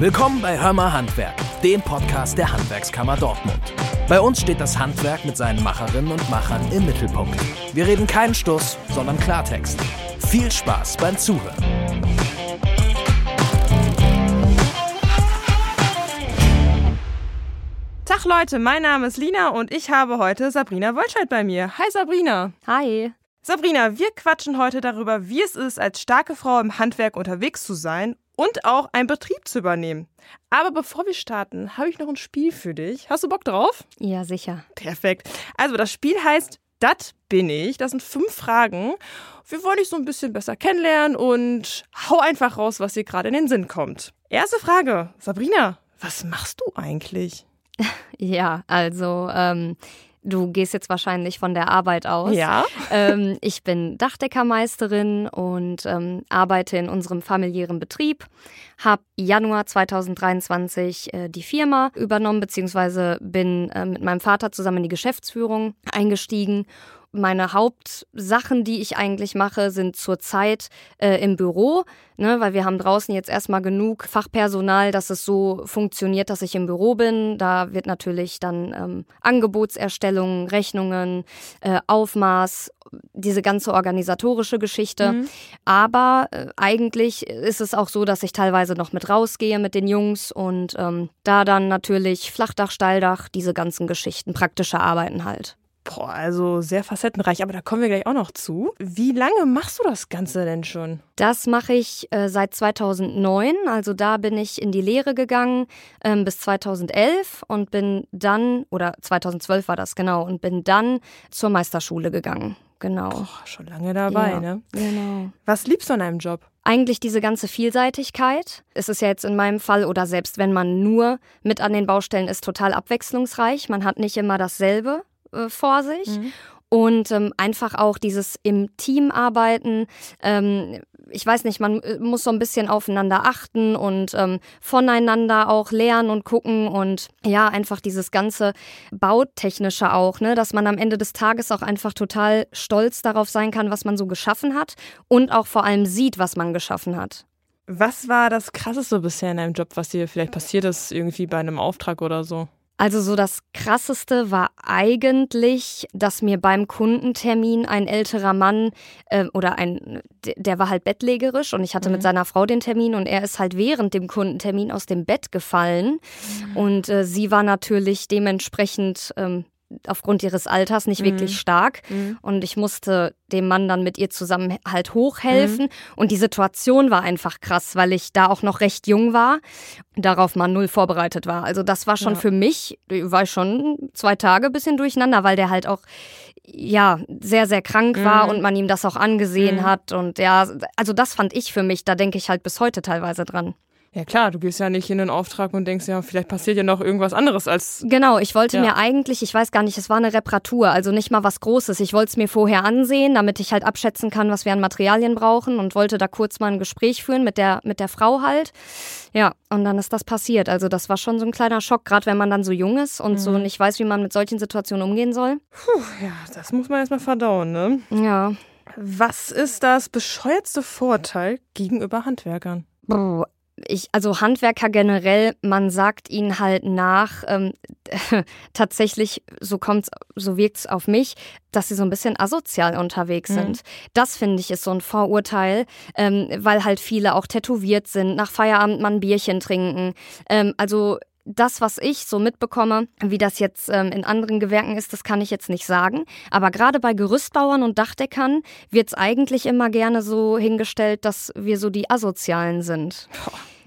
Willkommen bei Hörmer Handwerk, dem Podcast der Handwerkskammer Dortmund. Bei uns steht das Handwerk mit seinen Macherinnen und Machern im Mittelpunkt. Wir reden keinen Stuss, sondern Klartext. Viel Spaß beim Zuhören. Tag Leute, mein Name ist Lina und ich habe heute Sabrina Wolscheid bei mir. Hi Sabrina. Hi. Sabrina, wir quatschen heute darüber, wie es ist, als starke Frau im Handwerk unterwegs zu sein und auch einen Betrieb zu übernehmen. Aber bevor wir starten, habe ich noch ein Spiel für dich. Hast du Bock drauf? Ja, sicher. Perfekt. Also das Spiel heißt Dat bin ich. Das sind fünf Fragen. Wir wollen dich so ein bisschen besser kennenlernen und hau einfach raus, was dir gerade in den Sinn kommt. Erste Frage. Sabrina, was machst du eigentlich? Ja, also ähm, Du gehst jetzt wahrscheinlich von der Arbeit aus. Ja. Ähm, ich bin Dachdeckermeisterin und ähm, arbeite in unserem familiären Betrieb. Habe Januar 2023 äh, die Firma übernommen, beziehungsweise bin äh, mit meinem Vater zusammen in die Geschäftsführung eingestiegen meine Hauptsachen, die ich eigentlich mache, sind zurzeit äh, im Büro, ne, weil wir haben draußen jetzt erstmal genug Fachpersonal, dass es so funktioniert, dass ich im Büro bin. Da wird natürlich dann ähm, Angebotserstellung, Rechnungen, äh, Aufmaß, diese ganze organisatorische Geschichte. Mhm. Aber äh, eigentlich ist es auch so, dass ich teilweise noch mit rausgehe mit den Jungs und ähm, da dann natürlich Flachdach, Steildach, diese ganzen Geschichten, praktische Arbeiten halt. Boah, also sehr facettenreich, aber da kommen wir gleich auch noch zu. Wie lange machst du das Ganze denn schon? Das mache ich äh, seit 2009, also da bin ich in die Lehre gegangen ähm, bis 2011 und bin dann, oder 2012 war das genau, und bin dann zur Meisterschule gegangen. Genau. Boah, schon lange dabei, ja, ne? Genau. Was liebst du an deinem Job? Eigentlich diese ganze Vielseitigkeit. Es ist ja jetzt in meinem Fall oder selbst wenn man nur mit an den Baustellen ist, total abwechslungsreich. Man hat nicht immer dasselbe äh, vor sich. Mhm. Und ähm, einfach auch dieses im Team arbeiten. Ähm, ich weiß nicht, man äh, muss so ein bisschen aufeinander achten und ähm, voneinander auch lernen und gucken und ja, einfach dieses ganze Bautechnische auch, ne, dass man am Ende des Tages auch einfach total stolz darauf sein kann, was man so geschaffen hat und auch vor allem sieht, was man geschaffen hat. Was war das Krasseste bisher in deinem Job, was dir vielleicht passiert ist, irgendwie bei einem Auftrag oder so? Also so das Krasseste war eigentlich, dass mir beim Kundentermin ein älterer Mann äh, oder ein, der war halt bettlägerisch und ich hatte mhm. mit seiner Frau den Termin und er ist halt während dem Kundentermin aus dem Bett gefallen mhm. und äh, sie war natürlich dementsprechend ähm, aufgrund ihres Alters nicht mhm. wirklich stark. Mhm. Und ich musste dem Mann dann mit ihr zusammen halt hochhelfen. Mhm. Und die Situation war einfach krass, weil ich da auch noch recht jung war, darauf man null vorbereitet war. Also das war schon ja. für mich, war ich schon zwei Tage ein bisschen durcheinander, weil der halt auch ja, sehr, sehr krank war mhm. und man ihm das auch angesehen mhm. hat. Und ja, also das fand ich für mich, da denke ich halt bis heute teilweise dran. Ja klar, du gehst ja nicht in den Auftrag und denkst ja, vielleicht passiert ja noch irgendwas anderes als. Genau, ich wollte ja. mir eigentlich, ich weiß gar nicht, es war eine Reparatur, also nicht mal was Großes. Ich wollte es mir vorher ansehen, damit ich halt abschätzen kann, was wir an Materialien brauchen und wollte da kurz mal ein Gespräch führen mit der, mit der Frau halt. Ja, und dann ist das passiert. Also das war schon so ein kleiner Schock, gerade wenn man dann so jung ist und mhm. so nicht weiß, wie man mit solchen Situationen umgehen soll. Puh, ja, das muss man erstmal verdauen, ne? Ja. Was ist das bescheuertste Vorteil gegenüber Handwerkern? Ich, also Handwerker generell, man sagt ihnen halt nach, ähm, tatsächlich, so kommt's, so wirkt's auf mich, dass sie so ein bisschen asozial unterwegs mhm. sind. Das finde ich ist so ein Vorurteil, ähm, weil halt viele auch tätowiert sind, nach Feierabend mal ein Bierchen trinken. Ähm, also das, was ich so mitbekomme, wie das jetzt ähm, in anderen Gewerken ist, das kann ich jetzt nicht sagen. Aber gerade bei Gerüstbauern und Dachdeckern wird es eigentlich immer gerne so hingestellt, dass wir so die Asozialen sind.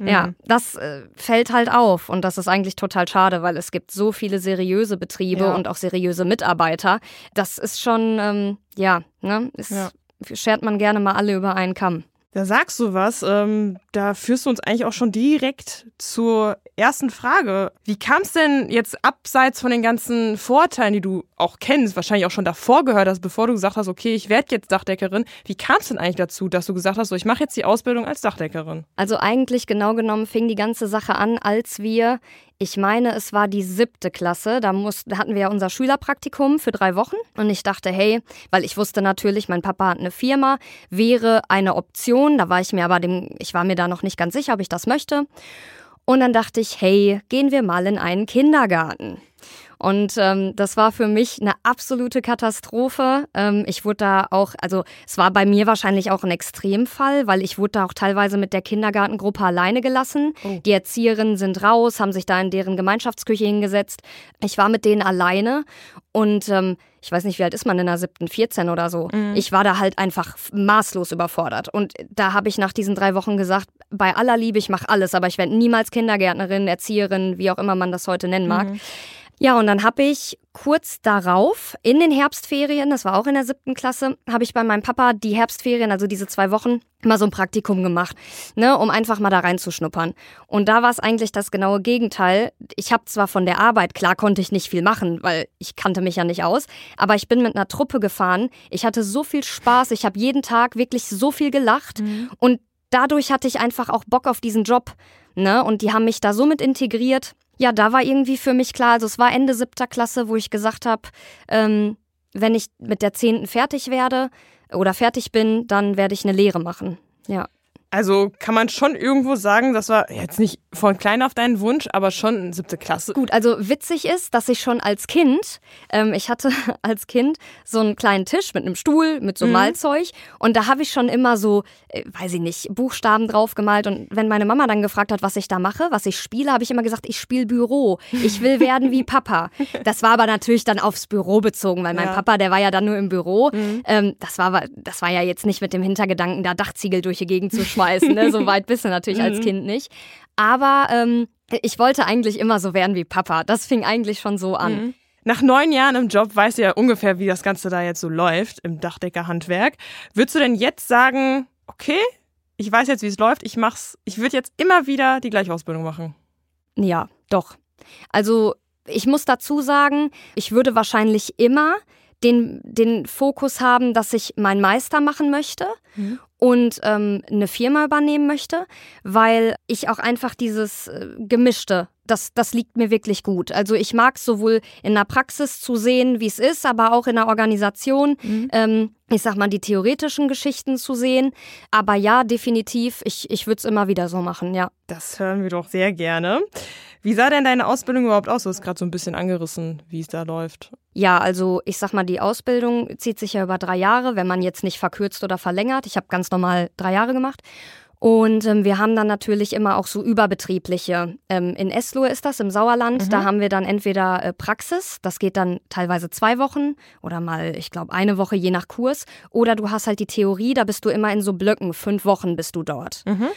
Mhm. Ja, das äh, fällt halt auf und das ist eigentlich total schade, weil es gibt so viele seriöse Betriebe ja. und auch seriöse Mitarbeiter. Das ist schon, ähm, ja, ne, ist, ja. schert man gerne mal alle über einen Kamm. Da sagst du was, ähm, da führst du uns eigentlich auch schon direkt zur ersten Frage. Wie kam es denn jetzt abseits von den ganzen Vorteilen, die du auch kennst, wahrscheinlich auch schon davor gehört hast, bevor du gesagt hast, okay, ich werde jetzt Dachdeckerin. Wie kam es denn eigentlich dazu, dass du gesagt hast, so, ich mache jetzt die Ausbildung als Dachdeckerin? Also eigentlich genau genommen fing die ganze Sache an, als wir ich meine, es war die siebte Klasse. Da, muss, da hatten wir ja unser Schülerpraktikum für drei Wochen. Und ich dachte, hey, weil ich wusste natürlich, mein Papa hat eine Firma, wäre eine Option. Da war ich mir aber dem, ich war mir da noch nicht ganz sicher, ob ich das möchte. Und dann dachte ich, hey, gehen wir mal in einen Kindergarten. Und ähm, das war für mich eine absolute Katastrophe. Ähm, ich wurde da auch, also es war bei mir wahrscheinlich auch ein Extremfall, weil ich wurde da auch teilweise mit der Kindergartengruppe alleine gelassen. Oh. Die Erzieherinnen sind raus, haben sich da in deren Gemeinschaftsküche hingesetzt. Ich war mit denen alleine und ähm, ich weiß nicht, wie alt ist man in der siebten, 14 oder so. Mhm. Ich war da halt einfach maßlos überfordert. Und da habe ich nach diesen drei Wochen gesagt, bei aller Liebe, ich mache alles, aber ich werde niemals Kindergärtnerin, Erzieherin, wie auch immer man das heute nennen mag. Mhm. Ja, und dann habe ich kurz darauf in den Herbstferien, das war auch in der siebten Klasse, habe ich bei meinem Papa die Herbstferien, also diese zwei Wochen, mal so ein Praktikum gemacht, ne, um einfach mal da reinzuschnuppern. Und da war es eigentlich das genaue Gegenteil. Ich habe zwar von der Arbeit, klar konnte ich nicht viel machen, weil ich kannte mich ja nicht aus, aber ich bin mit einer Truppe gefahren. Ich hatte so viel Spaß, ich habe jeden Tag wirklich so viel gelacht mhm. und dadurch hatte ich einfach auch Bock auf diesen Job, ne, und die haben mich da so mit integriert ja, da war irgendwie für mich klar, also es war Ende siebter Klasse, wo ich gesagt habe, ähm, wenn ich mit der zehnten fertig werde oder fertig bin, dann werde ich eine Lehre machen. Ja. Also kann man schon irgendwo sagen, das war jetzt nicht von klein auf deinen Wunsch, aber schon siebte Klasse. Gut, also witzig ist, dass ich schon als Kind, ähm, ich hatte als Kind so einen kleinen Tisch mit einem Stuhl, mit so mhm. Malzeug und da habe ich schon immer so, äh, weiß ich nicht, Buchstaben drauf gemalt und wenn meine Mama dann gefragt hat, was ich da mache, was ich spiele, habe ich immer gesagt, ich spiele Büro. Ich will werden wie Papa. Das war aber natürlich dann aufs Büro bezogen, weil mein ja. Papa, der war ja dann nur im Büro. Mhm. Ähm, das, war, das war ja jetzt nicht mit dem Hintergedanken, da Dachziegel durch die Gegend zu schmeißen schmeißen. Ne? So weit bist du natürlich als mhm. Kind nicht. Aber ähm, ich wollte eigentlich immer so werden wie Papa. Das fing eigentlich schon so an. Mhm. Nach neun Jahren im Job weißt du ja ungefähr, wie das Ganze da jetzt so läuft im Dachdeckerhandwerk. Würdest du denn jetzt sagen, okay, ich weiß jetzt, wie es läuft, ich mach's, ich würde jetzt immer wieder die gleiche Ausbildung machen? Ja, doch. Also ich muss dazu sagen, ich würde wahrscheinlich immer den, den Fokus haben, dass ich meinen Meister machen möchte mhm. Und ähm, eine Firma übernehmen möchte, weil ich auch einfach dieses äh, Gemischte, das, das liegt mir wirklich gut. Also ich mag sowohl in der Praxis zu sehen, wie es ist, aber auch in der Organisation, mhm. ähm, ich sag mal, die theoretischen Geschichten zu sehen. Aber ja, definitiv, ich, ich würde es immer wieder so machen, ja. Das hören wir doch sehr gerne. Wie sah denn deine Ausbildung überhaupt aus? Du hast gerade so ein bisschen angerissen, wie es da läuft. Ja, also ich sag mal, die Ausbildung zieht sich ja über drei Jahre, wenn man jetzt nicht verkürzt oder verlängert. Ich habe ganz normal drei Jahre gemacht. Und ähm, wir haben dann natürlich immer auch so überbetriebliche. Ähm, in Eslohe ist das, im Sauerland. Mhm. Da haben wir dann entweder äh, Praxis, das geht dann teilweise zwei Wochen oder mal, ich glaube, eine Woche je nach Kurs. Oder du hast halt die Theorie, da bist du immer in so Blöcken, fünf Wochen bist du dort. Mhm.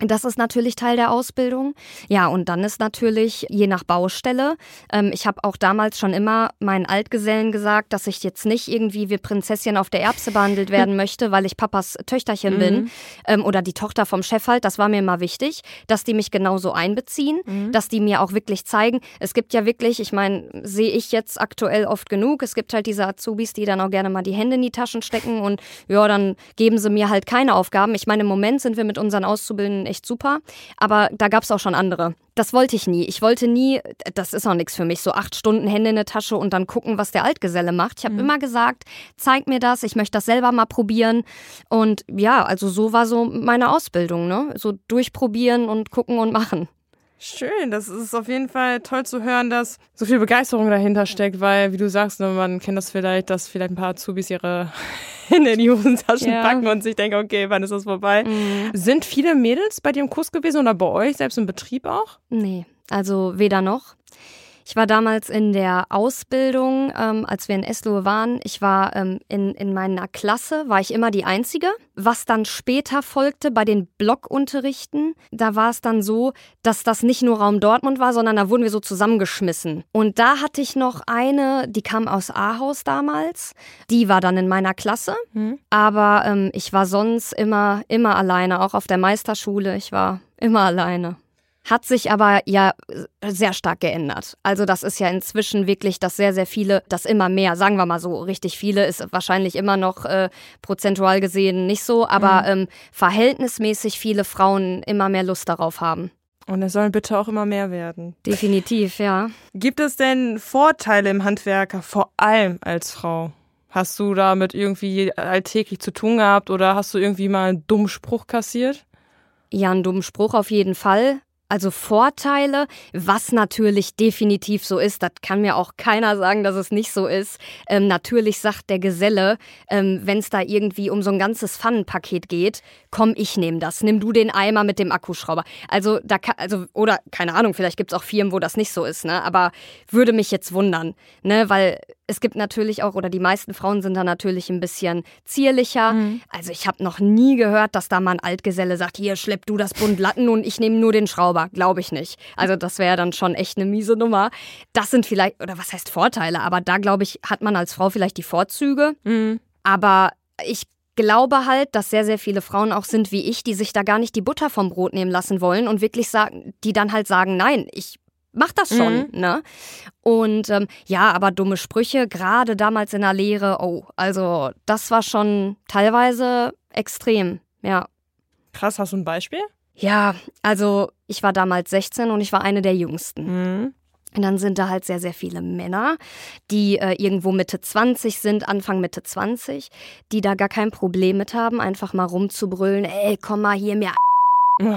Das ist natürlich Teil der Ausbildung. Ja, und dann ist natürlich je nach Baustelle. Ähm, ich habe auch damals schon immer meinen Altgesellen gesagt, dass ich jetzt nicht irgendwie wie Prinzessin auf der Erbse behandelt werden möchte, weil ich Papas Töchterchen mhm. bin ähm, oder die Tochter vom Chef halt. Das war mir immer wichtig, dass die mich genauso einbeziehen, mhm. dass die mir auch wirklich zeigen. Es gibt ja wirklich, ich meine, sehe ich jetzt aktuell oft genug. Es gibt halt diese Azubis, die dann auch gerne mal die Hände in die Taschen stecken und ja, dann geben sie mir halt keine Aufgaben. Ich meine, im Moment sind wir mit unseren Auszubildenden echt super. Aber da gab es auch schon andere. Das wollte ich nie. Ich wollte nie, das ist auch nichts für mich, so acht Stunden Hände in der Tasche und dann gucken, was der Altgeselle macht. Ich habe mhm. immer gesagt, zeig mir das, ich möchte das selber mal probieren. Und ja, also so war so meine Ausbildung, ne? So durchprobieren und gucken und machen. Schön, das ist auf jeden Fall toll zu hören, dass so viel Begeisterung dahinter steckt, weil, wie du sagst, ne, man kennt das vielleicht, dass vielleicht ein paar Azubis ihre Hände in die Hosentaschen ja. packen und sich denken, okay, wann ist das vorbei? Mhm. Sind viele Mädels bei dir im Kurs gewesen oder bei euch, selbst im Betrieb auch? Nee, also weder noch. Ich war damals in der Ausbildung, ähm, als wir in Eslohe waren. Ich war ähm, in, in meiner Klasse, war ich immer die Einzige. Was dann später folgte bei den Blockunterrichten, da war es dann so, dass das nicht nur Raum Dortmund war, sondern da wurden wir so zusammengeschmissen. Und da hatte ich noch eine, die kam aus Ahaus damals. Die war dann in meiner Klasse. Mhm. Aber ähm, ich war sonst immer, immer alleine, auch auf der Meisterschule. Ich war immer alleine. Hat sich aber ja sehr stark geändert. Also das ist ja inzwischen wirklich, dass sehr, sehr viele, das immer mehr, sagen wir mal so, richtig viele ist wahrscheinlich immer noch äh, prozentual gesehen nicht so, aber mhm. ähm, verhältnismäßig viele Frauen immer mehr Lust darauf haben. Und es sollen bitte auch immer mehr werden. Definitiv, ja. Gibt es denn Vorteile im Handwerker, vor allem als Frau? Hast du damit irgendwie alltäglich zu tun gehabt oder hast du irgendwie mal einen dummen Spruch kassiert? Ja, einen dummen Spruch auf jeden Fall Also Vorteile, was natürlich definitiv so ist, das kann mir auch keiner sagen, dass es nicht so ist. Ähm, natürlich sagt der Geselle, ähm, wenn es da irgendwie um so ein ganzes Pfannenpaket geht, komm, ich nehme das. Nimm du den Eimer mit dem Akkuschrauber. Also da kann, also oder keine Ahnung, vielleicht gibt es auch Firmen, wo das nicht so ist, ne? Aber würde mich jetzt wundern, ne? Weil es gibt natürlich auch, oder die meisten Frauen sind da natürlich ein bisschen zierlicher. Mhm. Also ich habe noch nie gehört, dass da mal ein Altgeselle sagt, hier schlepp du das Bund Latten und ich nehme nur den Schrauber. Glaube ich nicht. Also das wäre dann schon echt eine miese Nummer. Das sind vielleicht, oder was heißt Vorteile, aber da glaube ich, hat man als Frau vielleicht die Vorzüge. Mhm. Aber ich glaube halt, dass sehr, sehr viele Frauen auch sind wie ich, die sich da gar nicht die Butter vom Brot nehmen lassen wollen und wirklich sagen, die dann halt sagen, nein, ich mach das schon, mhm. ne? Und ähm, ja, aber dumme Sprüche, gerade damals in der Lehre, oh, also das war schon teilweise extrem, ja. Krass, hast du ein Beispiel? Ja, also ich war damals 16 und ich war eine der jüngsten. Mhm. Und dann sind da halt sehr, sehr viele Männer, die äh, irgendwo Mitte 20 sind, Anfang Mitte 20, die da gar kein Problem mit haben, einfach mal rumzubrüllen, ey, komm mal hier mir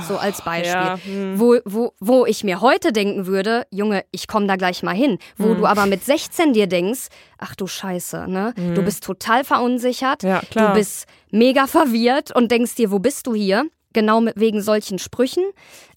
so als Beispiel. Ja, hm. wo, wo, wo ich mir heute denken würde, Junge, ich komme da gleich mal hin. Wo hm. du aber mit 16 dir denkst, ach du Scheiße, ne? Hm. Du bist total verunsichert, ja, du bist mega verwirrt und denkst dir, wo bist du hier? Genau wegen solchen Sprüchen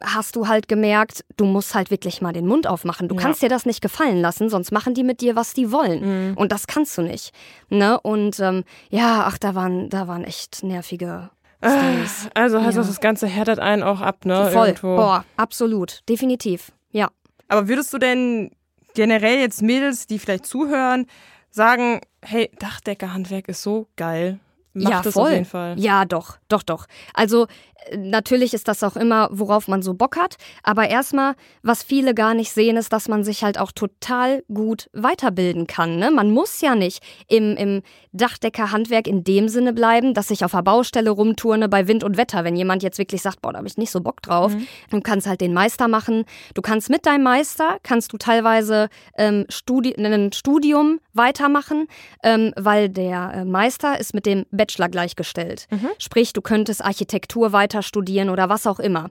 hast du halt gemerkt, du musst halt wirklich mal den Mund aufmachen. Du ja. kannst dir das nicht gefallen lassen, sonst machen die mit dir, was die wollen. Mhm. Und das kannst du nicht. Ne? Und ähm, ja, ach, da waren, da waren echt nervige Stories. Also heißt ja. das, das Ganze härtet einen auch ab, ne? Voll. Irgendwo. Boah, absolut. Definitiv. Ja. Aber würdest du denn generell jetzt Mädels, die vielleicht zuhören, sagen, hey, Dachdeckerhandwerk ist so geil? Mach ja, das voll. auf jeden Fall. Ja, doch, doch, doch. Also natürlich ist das auch immer, worauf man so Bock hat. Aber erstmal, was viele gar nicht sehen, ist, dass man sich halt auch total gut weiterbilden kann. Ne? Man muss ja nicht im, im Dachdeckerhandwerk in dem Sinne bleiben, dass ich auf der Baustelle rumturne bei Wind und Wetter. Wenn jemand jetzt wirklich sagt, boah, da habe ich nicht so Bock drauf, mhm. du kannst halt den Meister machen. Du kannst mit deinem Meister, kannst du teilweise ähm, Studi ein Studium weitermachen, ähm, weil der äh, Meister ist mit dem Bachelor gleichgestellt. Mhm. Sprich, du könntest Architektur weiter weiter studieren oder was auch immer.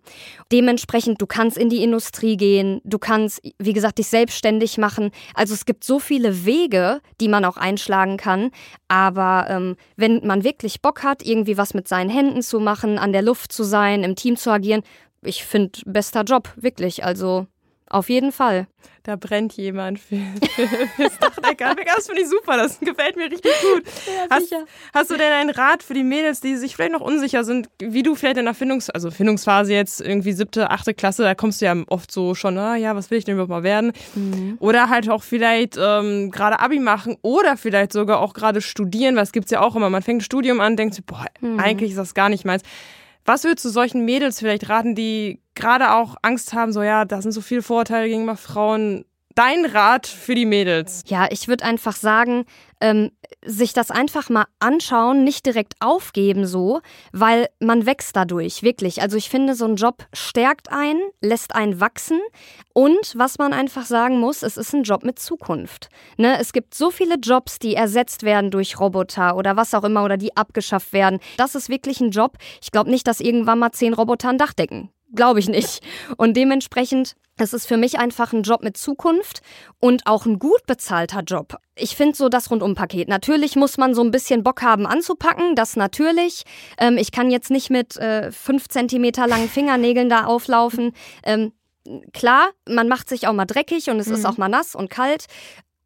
Dementsprechend, du kannst in die Industrie gehen, du kannst, wie gesagt, dich selbstständig machen. Also es gibt so viele Wege, die man auch einschlagen kann. Aber ähm, wenn man wirklich Bock hat, irgendwie was mit seinen Händen zu machen, an der Luft zu sein, im Team zu agieren, ich finde, bester Job, wirklich. Also auf jeden Fall. Da brennt jemand für, für, fürs Dachdecker. Das finde ich super, das gefällt mir richtig gut. Ja, hast, hast, du denn einen Rat für die Mädels, die sich vielleicht noch unsicher sind, wie du vielleicht in der Findungs-, also Findungsphase jetzt irgendwie siebte, achte Klasse, da kommst du ja oft so schon, ah, ja, was will ich denn überhaupt mal werden? Mhm. Oder halt auch vielleicht ähm, gerade Abi machen oder vielleicht sogar auch gerade studieren, es gibt ja auch immer, man fängt ein Studium an, denkt sich, boah, mhm. eigentlich ist das gar nicht meins. Was würdest du solchen Mädels vielleicht raten, die gerade auch Angst haben, so ja, da sind so viele Vorteile gegenüber Frauen? Dein Rat für die Mädels? Ja, ich würde einfach sagen, ähm, sich das einfach mal anschauen, nicht direkt aufgeben so, weil man wächst dadurch, wirklich. Also ich finde, so ein Job stärkt einen, lässt einen wachsen und was man einfach sagen muss, es ist ein Job mit Zukunft. Ne? Es gibt so viele Jobs, die ersetzt werden durch Roboter oder was auch immer oder die abgeschafft werden. Das ist wirklich ein Job. Ich glaube nicht, dass irgendwann mal zehn Roboter ein Dach decken. Glaube ich nicht. Und dementsprechend es ist für mich einfach ein Job mit Zukunft und auch ein gut bezahlter Job. Ich finde so das Rundumpaket. Natürlich muss man so ein bisschen Bock haben anzupacken, das natürlich. Ähm, ich kann jetzt nicht mit äh, fünf Zentimeter langen Fingernägeln da auflaufen. Ähm, klar, man macht sich auch mal dreckig und es mhm. ist auch mal nass und kalt.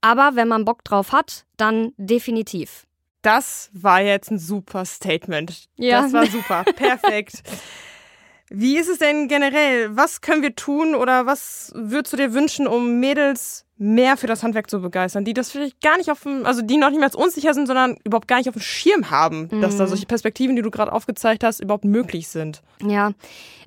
Aber wenn man Bock drauf hat, dann definitiv. Das war jetzt ein super Statement. Ja. Das war super. Perfekt. Wie ist es denn generell? Was können wir tun oder was würdest du dir wünschen, um Mädels mehr für das Handwerk zu begeistern, die das vielleicht gar nicht auf dem, also die noch nicht mal unsicher sind, sondern überhaupt gar nicht auf dem Schirm haben, mhm. dass da mhm. solche Perspektiven, die du gerade aufgezeigt hast, überhaupt möglich sind. Ja,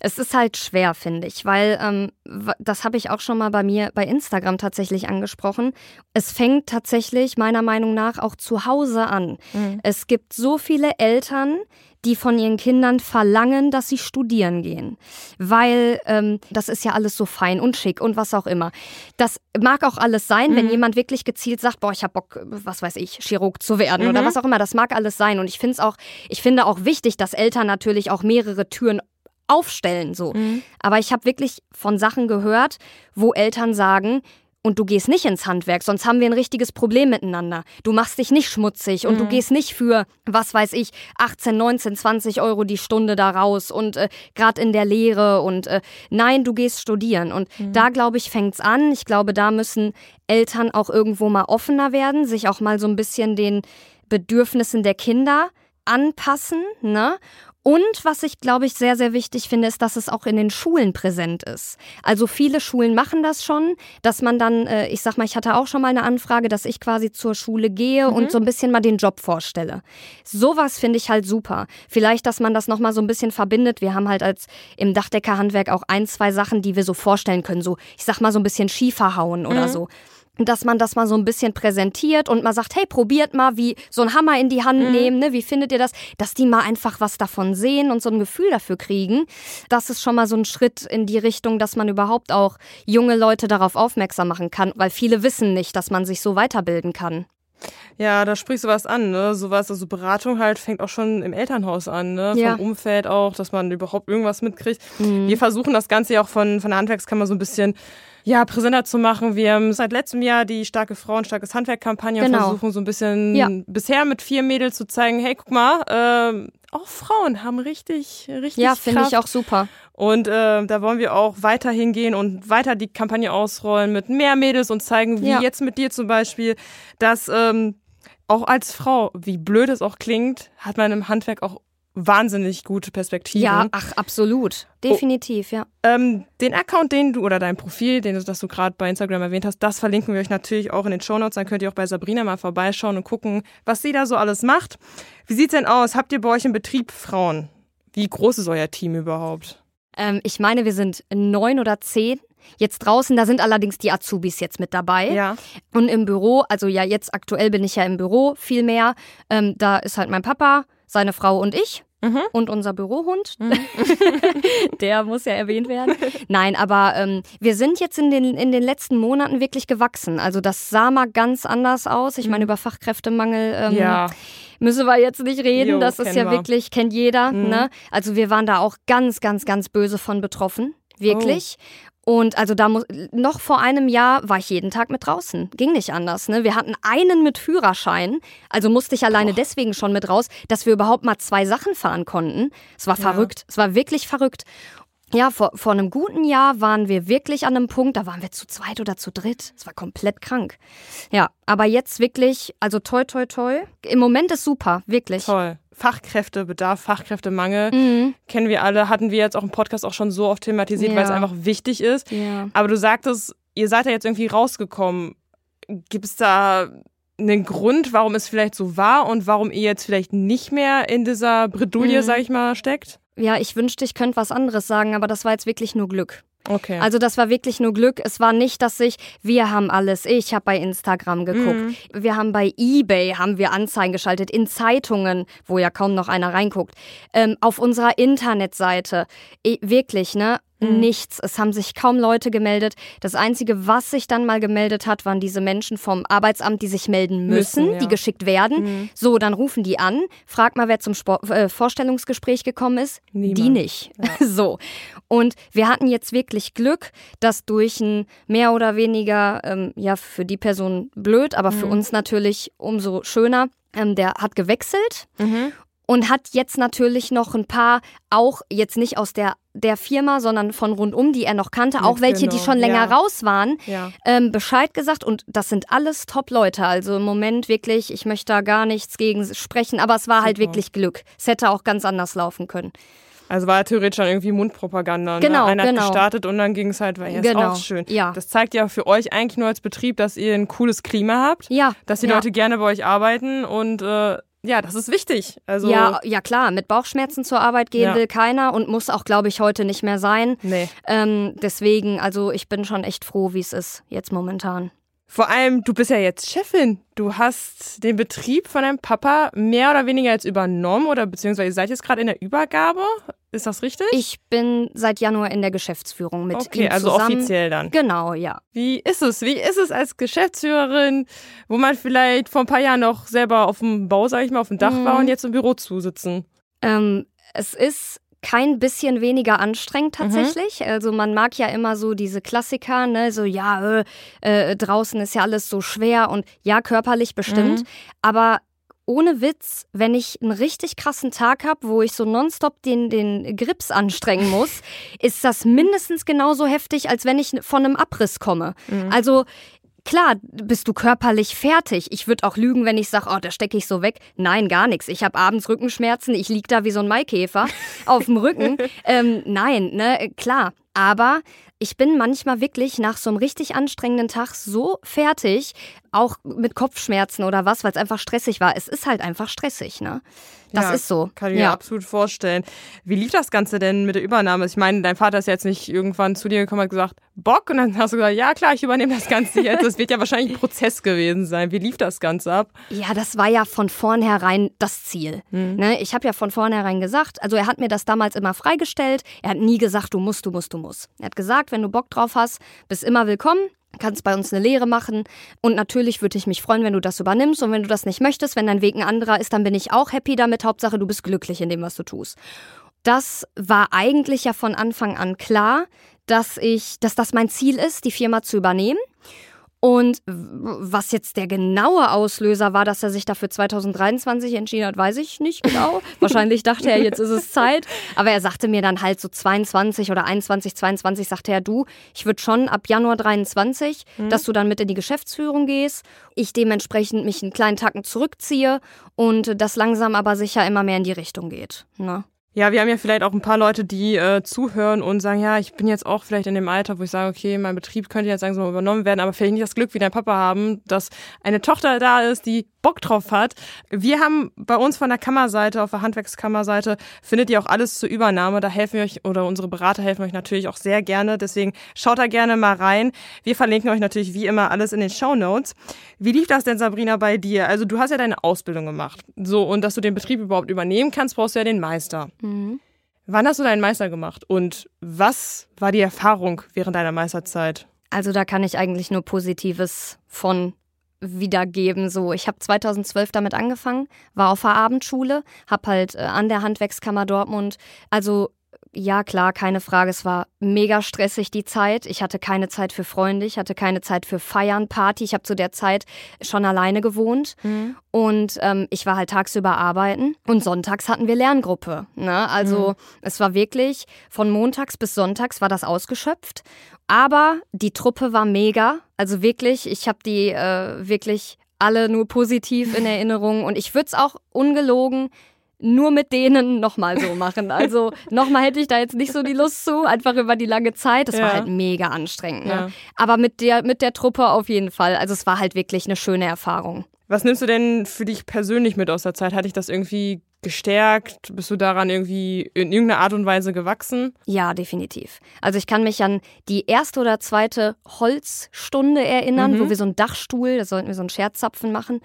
es ist halt schwer, finde ich, weil ähm, das habe ich auch schon mal bei mir bei Instagram tatsächlich angesprochen. Es fängt tatsächlich meiner Meinung nach auch zu Hause an. Mhm. Es gibt so viele Eltern, die von ihren Kindern verlangen, dass sie studieren gehen. Weil ähm, das ist ja alles so fein und schick und was auch immer. Das mag auch alles sein, mhm. wenn jemand wirklich gezielt sagt, boah, ich habe Bock, was weiß ich, Chirurg zu werden mhm. oder was auch immer. Das mag alles sein. Und ich finde es auch, ich finde auch wichtig, dass Eltern natürlich auch mehrere Türen aufstellen so. Mhm. Aber ich habe wirklich von Sachen gehört, wo Eltern sagen, und du gehst nicht ins Handwerk, sonst haben wir ein richtiges Problem miteinander. Du machst dich nicht schmutzig und mhm. du gehst nicht für, was weiß ich, 18, 19, 20 Euro die Stunde da raus und äh, gerade in der Lehre und äh, nein, du gehst studieren. Und mhm. da, glaube ich, fängt's an. Ich glaube, da müssen Eltern auch irgendwo mal offener werden, sich auch mal so ein bisschen den Bedürfnissen der Kinder anpassen, ne? Und was ich, glaube ich, sehr, sehr wichtig finde, ist, dass es auch in den Schulen präsent ist. Also viele Schulen machen das schon, dass man dann, äh, ich sag mal, ich hatte auch schon mal eine Anfrage, dass ich quasi zur Schule gehe mhm. und so ein bisschen mal den Job vorstelle. Sowas finde ich halt super. Vielleicht, dass man das nochmal so ein bisschen verbindet. Wir haben halt als im Dachdeckerhandwerk auch ein, zwei Sachen, die wir so vorstellen können. So, ich sag mal, so ein bisschen Schiefer hauen oder mhm. so dass man das mal so ein bisschen präsentiert und mal sagt, hey, probiert mal, wie so ein Hammer in die Hand mhm. nehmen, ne? wie findet ihr das? Dass die mal einfach was davon sehen und so ein Gefühl dafür kriegen. Das ist schon mal so ein Schritt in die Richtung, dass man überhaupt auch junge Leute darauf aufmerksam machen kann, weil viele wissen nicht, dass man sich so weiterbilden kann. Ja, da sprichst du was an, ne? Sowas, also Beratung halt fängt auch schon im Elternhaus an, ne? Ja. Vom Umfeld auch, dass man überhaupt irgendwas mitkriegt. Mhm. Wir versuchen das Ganze ja auch von, von der Handwerkskammer so ein bisschen ja, präsenter zu machen. Wir haben seit letztem Jahr die Starke Frauen, starkes Handwerk-Kampagne genau. und versuchen so ein bisschen ja. bisher mit vier Mädels zu zeigen, hey, guck mal, äh, auch Frauen haben richtig, richtig Ja, finde ich auch super. Und äh, da wollen wir auch weiter hingehen und weiter die Kampagne ausrollen mit mehr Mädels und zeigen, wie ja. jetzt mit dir zum Beispiel, dass ähm, auch als Frau, wie blöd es auch klingt, hat man im Handwerk auch wahnsinnig gute Perspektiven. Ja, ach, absolut. Definitiv, oh, ja. Ähm, den Account, den du oder dein Profil, den du, das du gerade bei Instagram erwähnt hast, das verlinken wir euch natürlich auch in den Shownotes. Dann könnt ihr auch bei Sabrina mal vorbeischauen und gucken, was sie da so alles macht. Wie sieht's denn aus? Habt ihr bei euch im Betrieb Frauen? Wie groß ist euer Team überhaupt? Ähm, ich meine, wir sind neun oder zehn. Jetzt draußen, da sind allerdings die Azubis jetzt mit dabei. Ja. Und im Büro, also ja, jetzt aktuell bin ich ja im Büro viel mehr. Ähm, da ist halt mein Papa, seine Frau und ich. Mhm. Und unser Bürohund, mhm. der muss ja erwähnt werden. Nein, aber ähm, wir sind jetzt in den, in den letzten Monaten wirklich gewachsen. Also das sah mal ganz anders aus. Ich meine, mhm. über Fachkräftemangel ähm, ja. müssen wir jetzt nicht reden. Jo, das ist ja wir. wirklich, kennt jeder. Mhm. Ne? Also wir waren da auch ganz, ganz, ganz böse von betroffen. Wirklich. Oh. Und also da muss, noch vor einem Jahr war ich jeden Tag mit draußen. Ging nicht anders. Ne? Wir hatten einen mit Führerschein, also musste ich alleine oh. deswegen schon mit raus, dass wir überhaupt mal zwei Sachen fahren konnten. Es war ja. verrückt. Es war wirklich verrückt. Ja, vor, vor einem guten Jahr waren wir wirklich an einem Punkt, da waren wir zu zweit oder zu dritt. Es war komplett krank. Ja, aber jetzt wirklich, also toi, toi, toi. Im Moment ist super, wirklich. Toll. Fachkräftebedarf, Fachkräftemangel, mhm. kennen wir alle, hatten wir jetzt auch im Podcast auch schon so oft thematisiert, ja. weil es einfach wichtig ist. Ja. Aber du sagtest, ihr seid ja jetzt irgendwie rausgekommen. Gibt es da einen Grund, warum es vielleicht so war und warum ihr jetzt vielleicht nicht mehr in dieser Bredouille, mhm. sag ich mal, steckt? Ja, ich wünschte, ich könnte was anderes sagen, aber das war jetzt wirklich nur Glück. Okay. Also das war wirklich nur Glück. Es war nicht, dass ich, wir haben alles, ich habe bei Instagram geguckt, mhm. wir haben bei eBay, haben wir Anzeigen geschaltet, in Zeitungen, wo ja kaum noch einer reinguckt, ähm, auf unserer Internetseite. Ich, wirklich, ne? Mhm. Nichts. Es haben sich kaum Leute gemeldet. Das Einzige, was sich dann mal gemeldet hat, waren diese Menschen vom Arbeitsamt, die sich melden müssen, müssen ja. die geschickt werden. Mhm. So, dann rufen die an, frag mal, wer zum Sport, äh, Vorstellungsgespräch gekommen ist. Niemand. Die nicht. Ja. So. Und wir hatten jetzt wirklich Glück, dass durch ein mehr oder weniger, ähm, ja, für die Person blöd, aber mhm. für uns natürlich umso schöner, ähm, der hat gewechselt mhm und hat jetzt natürlich noch ein paar, auch jetzt nicht aus der, der Firma, sondern von rundum, die er noch kannte, auch welche, genau. die schon länger ja. raus waren, ja. ähm, Bescheid gesagt. Und das sind alles Top-Leute. Also im Moment wirklich, ich möchte da gar nichts gegen sprechen, aber es war halt Super. halt wirklich Glück. Es hätte auch ganz anders laufen können. Also war theoretisch schon irgendwie Mundpropaganda. Ne? Genau, Einer genau. hat gestartet und dann ging es halt, weil ja, genau. ist auch schön. Ja. Das zeigt ja für euch eigentlich nur als Betrieb, dass ihr ein cooles Klima habt. Ja. Dass die ja. Leute gerne bei euch arbeiten und äh, ja, das ist wichtig. Also ja, ja klar, mit Bauchschmerzen zur Arbeit gehen ja. will keiner und muss auch, glaube ich, heute nicht mehr sein. Nee. Ähm, deswegen, also ich bin schon echt froh, wie es ist jetzt momentan. Vor allem, du bist ja jetzt Chefin. Du hast den Betrieb von deinem Papa mehr oder weniger jetzt übernommen oder beziehungsweise ihr seid jetzt gerade in der Übergabe. Ist das richtig? Ich bin seit Januar in der Geschäftsführung mit okay, ihm also zusammen. offiziell dann. Genau, ja. Wie ist es? Wie ist es als Geschäftsführerin, wo man vielleicht vor ein paar Jahren noch selber auf dem Bau, sag ich mal, auf dem Dach mhm. war und jetzt im Büro zusitzen? Ähm, es ist kein bisschen weniger anstrengend mhm. tatsächlich. Mhm. Also man mag ja immer so diese Klassiker, ne, so ja, äh, äh, draußen ist ja alles so schwer und ja, körperlich bestimmt. Mhm. Aber ohne Witz, wenn ich einen richtig krassen Tag habe, wo ich so nonstop den, den Grips anstrengen muss, ist das mindestens genauso heftig, als wenn ich von einem Abriss komme. Mhm. Also Klar, bist du körperlich fertig. Ich würde auch lügen, wenn ich sage, oh, da stecke ich so weg. Nein, gar nichts. Ich habe abends Rückenschmerzen, ich liege da wie so ein Maikäfer auf dem Rücken. Ähm, nein, ne, klar. Aber ich bin manchmal wirklich nach so einem richtig anstrengenden Tag so fertig, auch mit Kopfschmerzen oder was, weil es einfach stressig war. Es ist halt einfach stressig, ne? Das ja, ist so. Kann ich ja. mir absolut vorstellen. Wie lief das Ganze denn mit der Übernahme? Ich meine, dein Vater ist jetzt nicht irgendwann zu dir gekommen und hat gesagt, Bock? Und dann hast du gesagt, ja klar, ich übernehme das Ganze jetzt. Das wird ja wahrscheinlich ein Prozess gewesen sein. Wie lief das Ganze ab? Ja, das war ja von vornherein das Ziel. Mhm. Ne? Ich habe ja von vornherein gesagt, also er hat mir das damals immer freigestellt. Er hat nie gesagt, du musst, du musst, du musst. Er hat gesagt, wenn du Bock drauf hast, bist immer willkommen kannst bei uns eine Lehre machen. Und natürlich würde ich mich freuen, wenn du das übernimmst. Und wenn du das nicht möchtest, wenn dein Weg ein anderer ist, dann bin ich auch happy damit. Hauptsache, du bist glücklich in dem, was du tust. Das war eigentlich ja von Anfang an klar, dass ich, dass das mein Ziel ist, die Firma zu übernehmen. Und was jetzt der genaue Auslöser war, dass er sich dafür 2023 entschieden hat, weiß ich nicht genau. Wahrscheinlich dachte er, jetzt ist es Zeit. Aber er sagte mir dann halt so 22 oder 21, 22, sagte er, du, ich würde schon ab Januar 23, mhm. dass du dann mit in die Geschäftsführung gehst. Ich dementsprechend mich einen kleinen Tacken zurückziehe und das langsam aber sicher immer mehr in die Richtung geht. Ne? Ja, wir haben ja vielleicht auch ein paar Leute, die äh, zuhören und sagen, ja, ich bin jetzt auch vielleicht in dem Alter, wo ich sage, okay, mein Betrieb könnte jetzt langsam übernommen werden, aber vielleicht nicht das Glück wie dein Papa haben, dass eine Tochter da ist, die Bock drauf hat. Wir haben bei uns von der Kammerseite, auf der Handwerkskammerseite, findet ihr auch alles zur Übernahme. Da helfen wir euch oder unsere Berater helfen euch natürlich auch sehr gerne. Deswegen schaut da gerne mal rein. Wir verlinken euch natürlich wie immer alles in den Show Notes. Wie lief das denn, Sabrina, bei dir? Also du hast ja deine Ausbildung gemacht. So, und dass du den Betrieb überhaupt übernehmen kannst, brauchst du ja den Meister. Mhm. Wann hast du deinen Meister gemacht und was war die Erfahrung während deiner Meisterzeit? Also da kann ich eigentlich nur Positives von wiedergeben. So, ich habe 2012 damit angefangen, war auf der Abendschule, habe halt äh, an der Handwerkskammer Dortmund, also ja, klar, keine Frage. Es war mega stressig die Zeit. Ich hatte keine Zeit für Freunde, ich hatte keine Zeit für Feiern, Party. Ich habe zu der Zeit schon alleine gewohnt mhm. und ähm, ich war halt tagsüber arbeiten und sonntags hatten wir Lerngruppe. Ne? Also mhm. es war wirklich von montags bis sonntags war das ausgeschöpft. Aber die Truppe war mega. Also wirklich, ich habe die äh, wirklich alle nur positiv in Erinnerung und ich würde es auch ungelogen nur mit denen nochmal so machen. Also nochmal hätte ich da jetzt nicht so die Lust zu, einfach über die lange Zeit. Das ja. war halt mega anstrengend. Ne? Ja. Aber mit der, mit der Truppe auf jeden Fall. Also es war halt wirklich eine schöne Erfahrung. Was nimmst du denn für dich persönlich mit aus der Zeit? Hat dich das irgendwie gestärkt? Bist du daran irgendwie in irgendeiner Art und Weise gewachsen? Ja, definitiv. Also ich kann mich an die erste oder zweite Holzstunde erinnern, mhm. wo wir so einen Dachstuhl, da sollten wir so einen Scherzzapfen machen.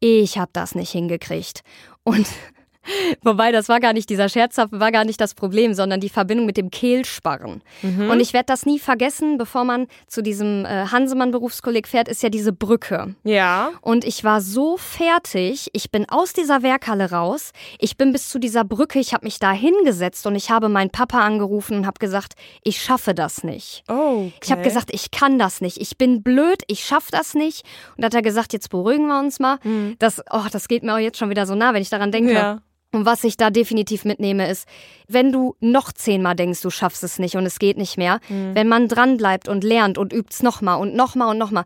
Ich habe das nicht hingekriegt. Und Wobei, das war gar nicht, dieser Scherzhaft war gar nicht das Problem, sondern die Verbindung mit dem Kehlsparren. Mhm. Und ich werde das nie vergessen, bevor man zu diesem äh, Hansemann-Berufskolleg fährt, ist ja diese Brücke. Ja. Und ich war so fertig, ich bin aus dieser Werkhalle raus, ich bin bis zu dieser Brücke, ich habe mich da hingesetzt und ich habe meinen Papa angerufen und habe gesagt, ich schaffe das nicht. Oh. Okay. Ich habe gesagt, ich kann das nicht, ich bin blöd, ich schaffe das nicht. Und da hat er gesagt, jetzt beruhigen wir uns mal. Mhm. Das, oh, das geht mir auch jetzt schon wieder so nah, wenn ich daran denke. Ja. Und was ich da definitiv mitnehme, ist, wenn du noch zehnmal denkst, du schaffst es nicht und es geht nicht mehr, mhm. wenn man dranbleibt und lernt und übt es nochmal und nochmal und nochmal,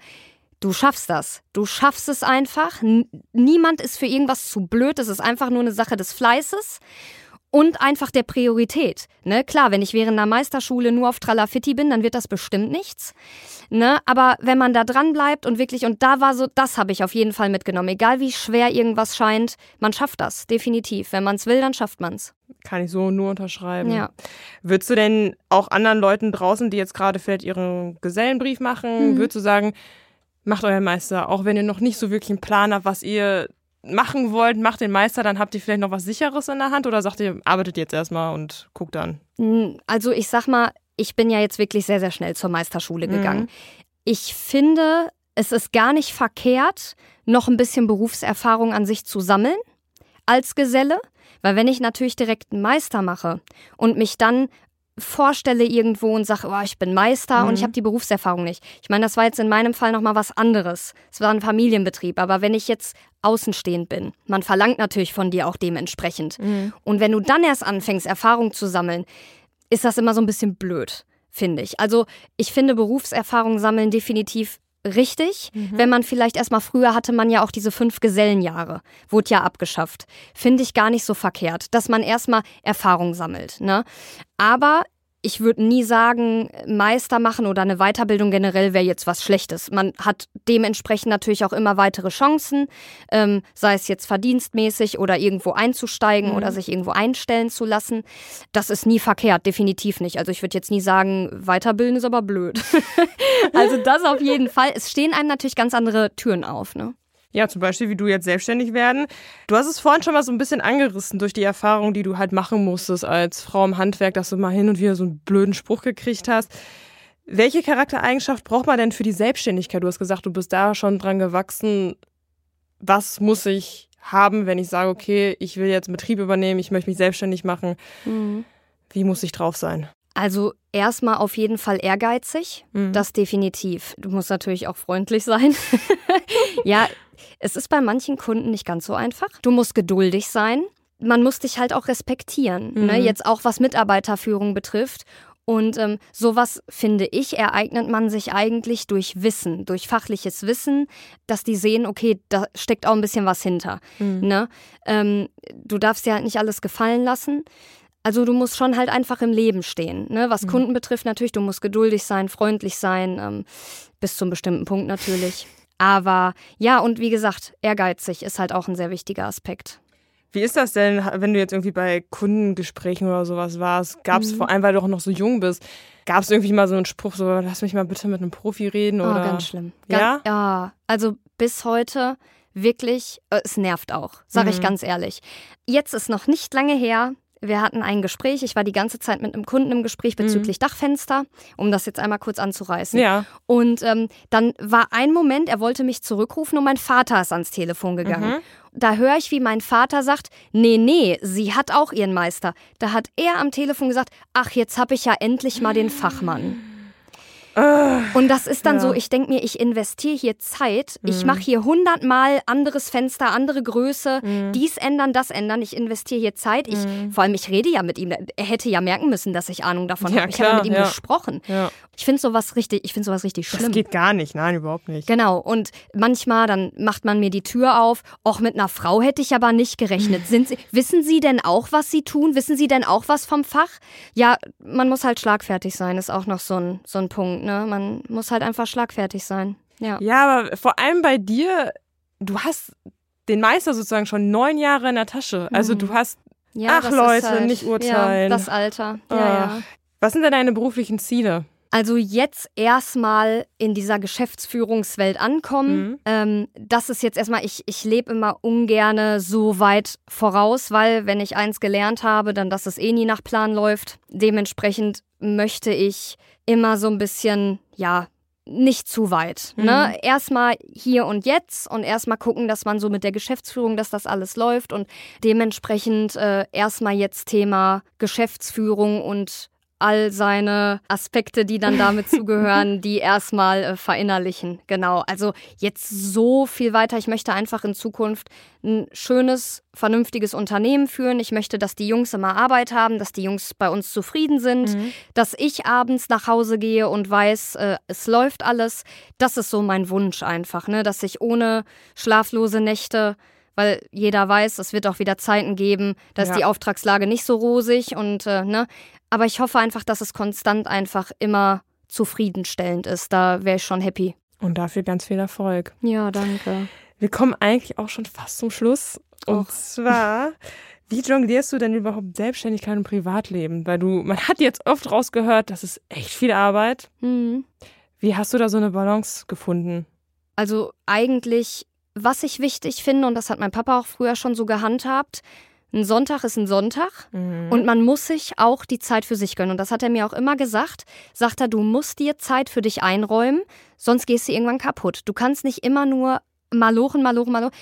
du schaffst das. Du schaffst es einfach. N niemand ist für irgendwas zu blöd. Es ist einfach nur eine Sache des Fleißes und einfach der Priorität. Ne? Klar, wenn ich während einer Meisterschule nur auf Tralafitti bin, dann wird das bestimmt nichts. Ne? Aber wenn man da dran bleibt und wirklich, und da war so, das habe ich auf jeden Fall mitgenommen. Egal wie schwer irgendwas scheint, man schafft das, definitiv. Wenn man es will, dann schafft man es. Kann ich so nur unterschreiben. Ja. Würdest du denn auch anderen Leuten draußen, die jetzt gerade vielleicht ihren Gesellenbrief machen, mhm. würdest du sagen, macht euren Meister, auch wenn ihr noch nicht so wirklich einen Plan habt, was ihr machen wollt, macht den Meister, dann habt ihr vielleicht noch was Sicheres in der Hand oder sagt ihr, arbeitet jetzt erstmal und guckt dann? Hm, also ich sag mal, ich bin ja jetzt wirklich sehr, sehr schnell zur Meisterschule mhm. gegangen. Ich finde, es ist gar nicht verkehrt, noch ein bisschen Berufserfahrung an sich zu sammeln. als Geselle, weil wenn ich natürlich direkt einen Meister mache und mich dann vorstelle irgendwo und sage, oh, ich bin Meister mhm. und ich mhm. habe die Berufserfahrung nicht. Ich meine, das war jetzt in meinem Fall nochmal was anderes. Es war ein Familienbetrieb, aber wenn ich jetzt außenstehend bin, man verlangt natürlich von dir auch dementsprechend. Mhm. Und wenn du dann erst anfängst, Erfahrung zu sammeln, ist das immer so ein bisschen blöd, finde ich. Also ich finde Berufserfahrung sammeln definitiv richtig. Mhm. Wenn man vielleicht erstmal früher hatte man ja auch diese fünf Gesellenjahre, wurde ja abgeschafft. Finde ich gar nicht so verkehrt, dass man erstmal Erfahrung sammelt. Ne? Aber ich würde nie sagen, Meister machen oder eine Weiterbildung generell wäre jetzt was Schlechtes. Man hat dementsprechend natürlich auch immer weitere Chancen, ähm, sei es jetzt verdienstmäßig oder irgendwo einzusteigen mhm. oder sich irgendwo einstellen zu lassen. Das ist nie verkehrt, definitiv nicht. Also ich würde jetzt nie sagen, Weiterbilden ist aber blöd. also das auf jeden Fall. Es stehen einem natürlich ganz andere Türen auf. Ne? Ja, zum Beispiel, wie du jetzt selbstständig werden. Du hast es vorhin schon mal so ein bisschen angerissen durch die Erfahrung, die du halt machen musstest als Frau im Handwerk, dass du mal hin und wieder so einen blöden Spruch gekriegt hast. Welche Charaktereigenschaft braucht man denn für die Selbstständigkeit? Du hast gesagt, du bist da schon dran gewachsen. Was muss ich haben, wenn ich sage, okay, ich will jetzt einen Betrieb übernehmen, ich möchte mich selbstständig machen? Mhm. Wie muss ich drauf sein? Also erstmal auf jeden Fall ehrgeizig, mhm. das definitiv. Du musst natürlich auch freundlich sein. ja, es ist bei manchen Kunden nicht ganz so einfach. Du musst geduldig sein. Man muss dich halt auch respektieren, ne? mhm. ne? jetzt auch was Mitarbeiterführung betrifft. Und ähm, sowas, finde ich, ereignet man sich eigentlich durch Wissen, durch fachliches Wissen, dass die sehen, okay, da steckt auch ein bisschen was hinter. Mhm. Ne? Ähm, du darfst dir halt nicht alles gefallen lassen. Also du musst schon halt einfach im Leben stehen. Ne? Was mhm. Kunden betrifft, natürlich, du musst geduldig sein, freundlich sein, ähm, bis zum bestimmten Punkt natürlich. Aber ja, und wie gesagt, ehrgeizig ist halt auch ein sehr wichtiger Aspekt. Wie ist das denn, wenn du jetzt irgendwie bei Kundengesprächen oder sowas warst? Gab es mhm. vor allem, weil du auch noch so jung bist, gab es irgendwie mal so einen Spruch, so lass mich mal bitte mit einem Profi reden? Oder? Oh, ganz schlimm. ja? Ja, also bis heute wirklich, äh, es nervt auch, sage mhm. ich ganz ehrlich. Jetzt ist noch nicht lange her, wir hatten ein Gespräch. Ich war die ganze Zeit mit einem Kunden im Gespräch bezüglich mhm. Dachfenster, um das jetzt einmal kurz anzureißen. Ja. Und ähm, dann war ein Moment, er wollte mich zurückrufen und mein Vater ist ans Telefon gegangen. Mhm. Da höre ich, wie mein Vater sagt, nee, nee, sie hat auch ihren Meister. Da hat er am Telefon gesagt, ach, jetzt habe ich ja endlich mal den Fachmann. Und das ist dann ja. so, ich denke mir, ich investiere hier Zeit, mhm. ich mache hier hundertmal anderes Fenster, andere Größe, mhm. dies ändern, das ändern, ich investiere hier Zeit. Ich, mhm. Vor allem, ich rede ja mit ihm. Er hätte ja merken müssen, dass ich Ahnung davon ja, habe. Ich habe mit ihm gesprochen. Ich finde sowas richtig, ich finde sowas richtig schlimm. Das geht gar nicht, nein, überhaupt nicht. Genau. Und manchmal, dann macht man mir die Tür auf. Auch mit einer Frau hätte ich aber nicht gerechnet. Sind Sie, wissen Sie denn auch, was Sie tun? Wissen Sie denn auch was vom Fach? Ja, man muss halt schlagfertig sein, ist auch noch so ein, so ein Punkt. Ne? Man muss halt einfach schlagfertig sein. Ja. ja, aber vor allem bei dir, du hast den Meister sozusagen schon neun Jahre in der Tasche. Also du mhm. hast, ja, ach Leute, halt, nicht urteilen. Ja, das Alter. Ja, ja. Was sind denn deine beruflichen Ziele? Also jetzt erstmal in dieser Geschäftsführungswelt ankommen. Mhm. Ähm, das ist jetzt erstmal, ich, ich lebe immer ungerne so weit voraus, weil wenn ich eins gelernt habe, dann dass es eh nie nach Plan läuft. Dementsprechend möchte ich immer so ein bisschen, ja, nicht zu weit. Ne? Mhm. Ne? Erstmal hier und jetzt und erstmal gucken, dass man so mit der Geschäftsführung, dass das alles läuft und dementsprechend äh, erstmal jetzt Thema Geschäftsführung und all seine Aspekte, die dann damit zugehören, die erstmal äh, verinnerlichen. Genau. Also jetzt so viel weiter. Ich möchte einfach in Zukunft ein schönes, vernünftiges Unternehmen führen. Ich möchte, dass die Jungs immer Arbeit haben, dass die Jungs bei uns zufrieden sind, mhm. dass ich abends nach Hause gehe und weiß, äh, es läuft alles. Das ist so mein Wunsch einfach, ne? dass ich ohne schlaflose Nächte weil jeder weiß, es wird auch wieder Zeiten geben, da ist ja. die Auftragslage nicht so rosig und äh, ne, aber ich hoffe einfach, dass es konstant einfach immer zufriedenstellend ist. Da wäre ich schon happy. Und dafür ganz viel Erfolg. Ja, danke. Wir kommen eigentlich auch schon fast zum Schluss. Und Och. zwar, wie jonglierst du denn überhaupt Selbstständigkeit und Privatleben? Weil du, man hat jetzt oft rausgehört, das ist echt viel Arbeit. Mhm. Wie hast du da so eine Balance gefunden? Also eigentlich, was ich wichtig finde, und das hat mein Papa auch früher schon so gehandhabt, ein Sonntag ist ein Sonntag mhm. und man muss sich auch die Zeit für sich gönnen. Und das hat er mir auch immer gesagt. Sagt er, du musst dir Zeit für dich einräumen, sonst gehst du irgendwann kaputt. Du kannst nicht immer nur Malochen, Malochen, Malochen.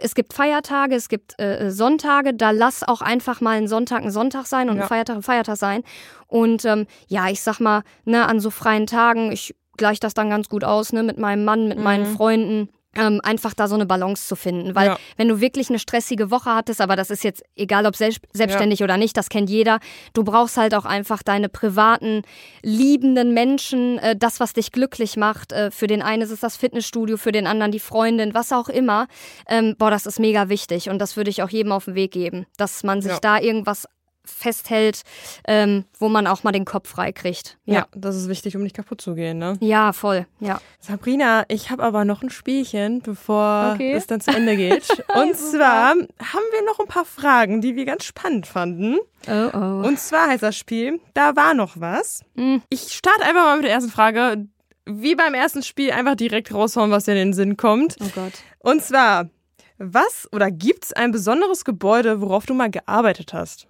Es gibt Feiertage, es gibt äh, Sonntage, da lass auch einfach mal ein Sonntag ein Sonntag sein und Ja. ein Feiertag ein Feiertag sein. Und ähm, ja, ich sag mal, ne, an so freien Tagen, ich gleiche das dann ganz gut aus, ne, mit meinem Mann, mit meinen Mhm. Freunden. Ähm, einfach da so eine Balance zu finden. Weil Ja. wenn du wirklich eine stressige Woche hattest, aber das ist jetzt egal, ob selbst, selbstständig oder nicht, das kennt jeder, du brauchst halt auch einfach deine privaten, liebenden Menschen, äh, das, was dich glücklich macht. Äh, für den einen ist es das Fitnessstudio, für den anderen die Freundin, was auch immer. Ähm, boah, das ist mega wichtig und das würde ich auch jedem auf den Weg geben, dass man sich Ja. da irgendwas festhält, ähm, wo man auch mal den Kopf frei kriegt. Ja, das ist wichtig, um nicht kaputt zu gehen, ne? Ja, voll. Ja. Sabrina, ich habe aber noch ein Spielchen, bevor Okay. es dann zu Ende geht. Und zwar haben wir noch ein paar Fragen, die wir ganz spannend fanden. Oh, oh. Und zwar heißt das Spiel, da war noch was. Mm. Ich starte einfach mal mit der ersten Frage. Wie beim ersten Spiel einfach direkt raushauen, was dir in den Sinn kommt. oh Gott. Und zwar, was oder gibt's ein besonderes Gebäude, worauf du mal gearbeitet hast?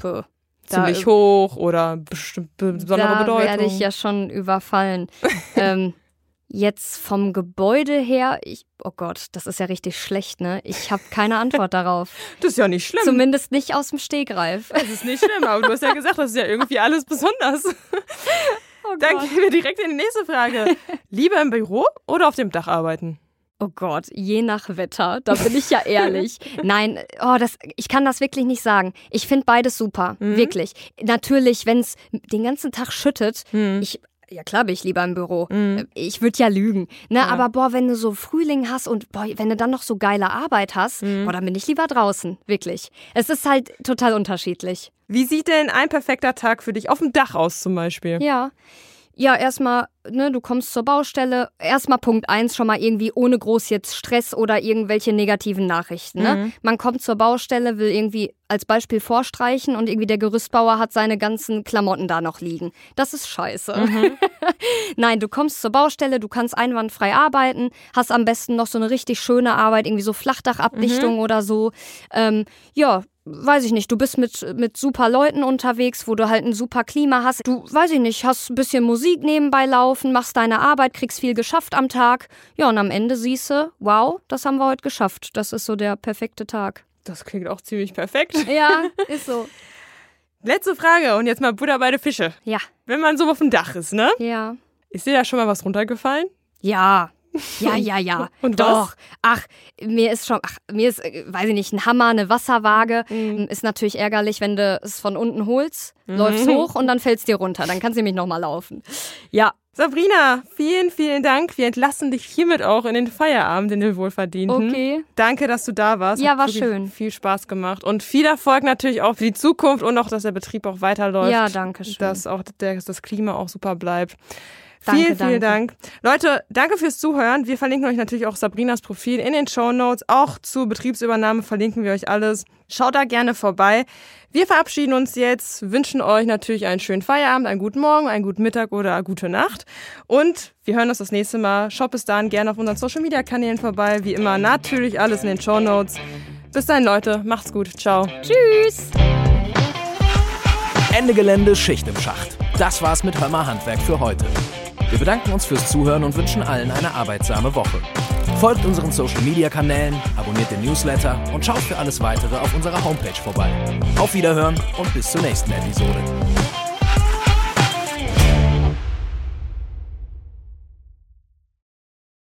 Puh. Ziemlich Da- hoch oder besondere da Bedeutung? werde ich ja schon überfallen. ähm, jetzt vom Gebäude her, ich, oh Gott, das ist ja richtig schlecht, ne? Ich habe keine Antwort darauf. Das ist ja nicht schlimm. Zumindest nicht aus dem Stegreif. Das ist nicht schlimm, aber du hast ja gesagt, das ist ja irgendwie alles besonders. Oh Dann gehen wir direkt in die nächste Frage. Lieber im Büro oder auf dem Dach arbeiten? Oh Gott, je nach Wetter, da bin ich ja ehrlich. Nein, oh, das, ich kann das wirklich nicht sagen. Ich finde beides super, Mhm. wirklich. Natürlich, wenn es den ganzen Tag schüttet, Hm. ich, ja klar bin ich lieber im Büro. Mhm. Ich würde ja lügen. Ne? Ja. Aber boah, wenn du so Frühling hast und boah, wenn du dann noch so geile Arbeit hast, Mhm. boah, dann bin ich lieber draußen, wirklich. Es ist halt total unterschiedlich. Wie sieht denn ein perfekter Tag für dich auf dem Dach aus zum Beispiel? Ja. Ja, erstmal, ne, du kommst zur Baustelle. Erstmal Punkt eins schon mal irgendwie ohne groß jetzt Stress oder irgendwelche negativen Nachrichten. Ne? Mhm. Man kommt zur Baustelle, will irgendwie als Beispiel vorstreichen und irgendwie der Gerüstbauer hat seine ganzen Klamotten da noch liegen. Das ist scheiße. Mhm. Nein, du kommst zur Baustelle, du kannst einwandfrei arbeiten, hast am besten noch so eine richtig schöne Arbeit, irgendwie so Flachdachabdichtung Mhm. oder so. Ähm, ja, weiß ich nicht, du bist mit, mit super Leuten unterwegs, wo du halt ein super Klima hast. Du, weiß ich nicht, hast ein bisschen Musik nebenbei laufen, machst deine Arbeit, kriegst viel geschafft am Tag. Ja, und am Ende siehst du, wow, das haben wir heute geschafft. Das ist so der perfekte Tag. Das klingt auch ziemlich perfekt. Ja, ist so. Letzte Frage und jetzt mal Butter bei der Fische. Ja, Wenn man so auf dem Dach ist, ne? ja. Ist dir da schon mal was runtergefallen? Ja. Ja, ja, ja. Und Doch. was? Ach, mir ist schon, ach, mir ist, äh, weiß ich nicht, ein Hammer, eine Wasserwaage. Mhm. Ist natürlich ärgerlich, wenn du es von unten holst, läufst hoch und dann fällst dir runter. Dann kannst du nämlich nochmal laufen. Ja. Sabrina, vielen, vielen Dank. Wir entlassen dich hiermit auch in den Feierabend, in den wohlverdienten. Okay. Danke, dass du da warst. Ja, Hat war schön. Viel Spaß gemacht und viel Erfolg natürlich auch für die Zukunft und auch, dass der Betrieb auch weiterläuft. Ja, danke schön. Dass auch der, dass das Klima auch super bleibt. Danke, vielen, vielen danke. Dank. Leute, danke fürs Zuhören. Wir verlinken euch natürlich auch Sabrinas Profil in den Show Notes. Auch zur Betriebsübernahme verlinken wir euch alles. Schaut da gerne vorbei. Wir verabschieden uns jetzt, wünschen euch natürlich einen schönen Feierabend, einen guten Morgen, einen guten Mittag oder eine gute Nacht. Und wir hören uns das nächste Mal. Schaut bis dahin gerne auf unseren Social Media Kanälen vorbei. Wie immer natürlich alles in den Show Notes. Bis dahin, Leute. Macht's gut. Ciao. Tschüss. Ende Gelände, Schicht im Schacht. Das war's mit Hör mal Handwerk für heute. Wir bedanken uns fürs Zuhören und wünschen allen eine arbeitsame Woche. Folgt unseren Social Media Kanälen, abonniert den Newsletter und schaut für alles weitere auf unserer Homepage vorbei. Auf Wiederhören und bis zur nächsten Episode.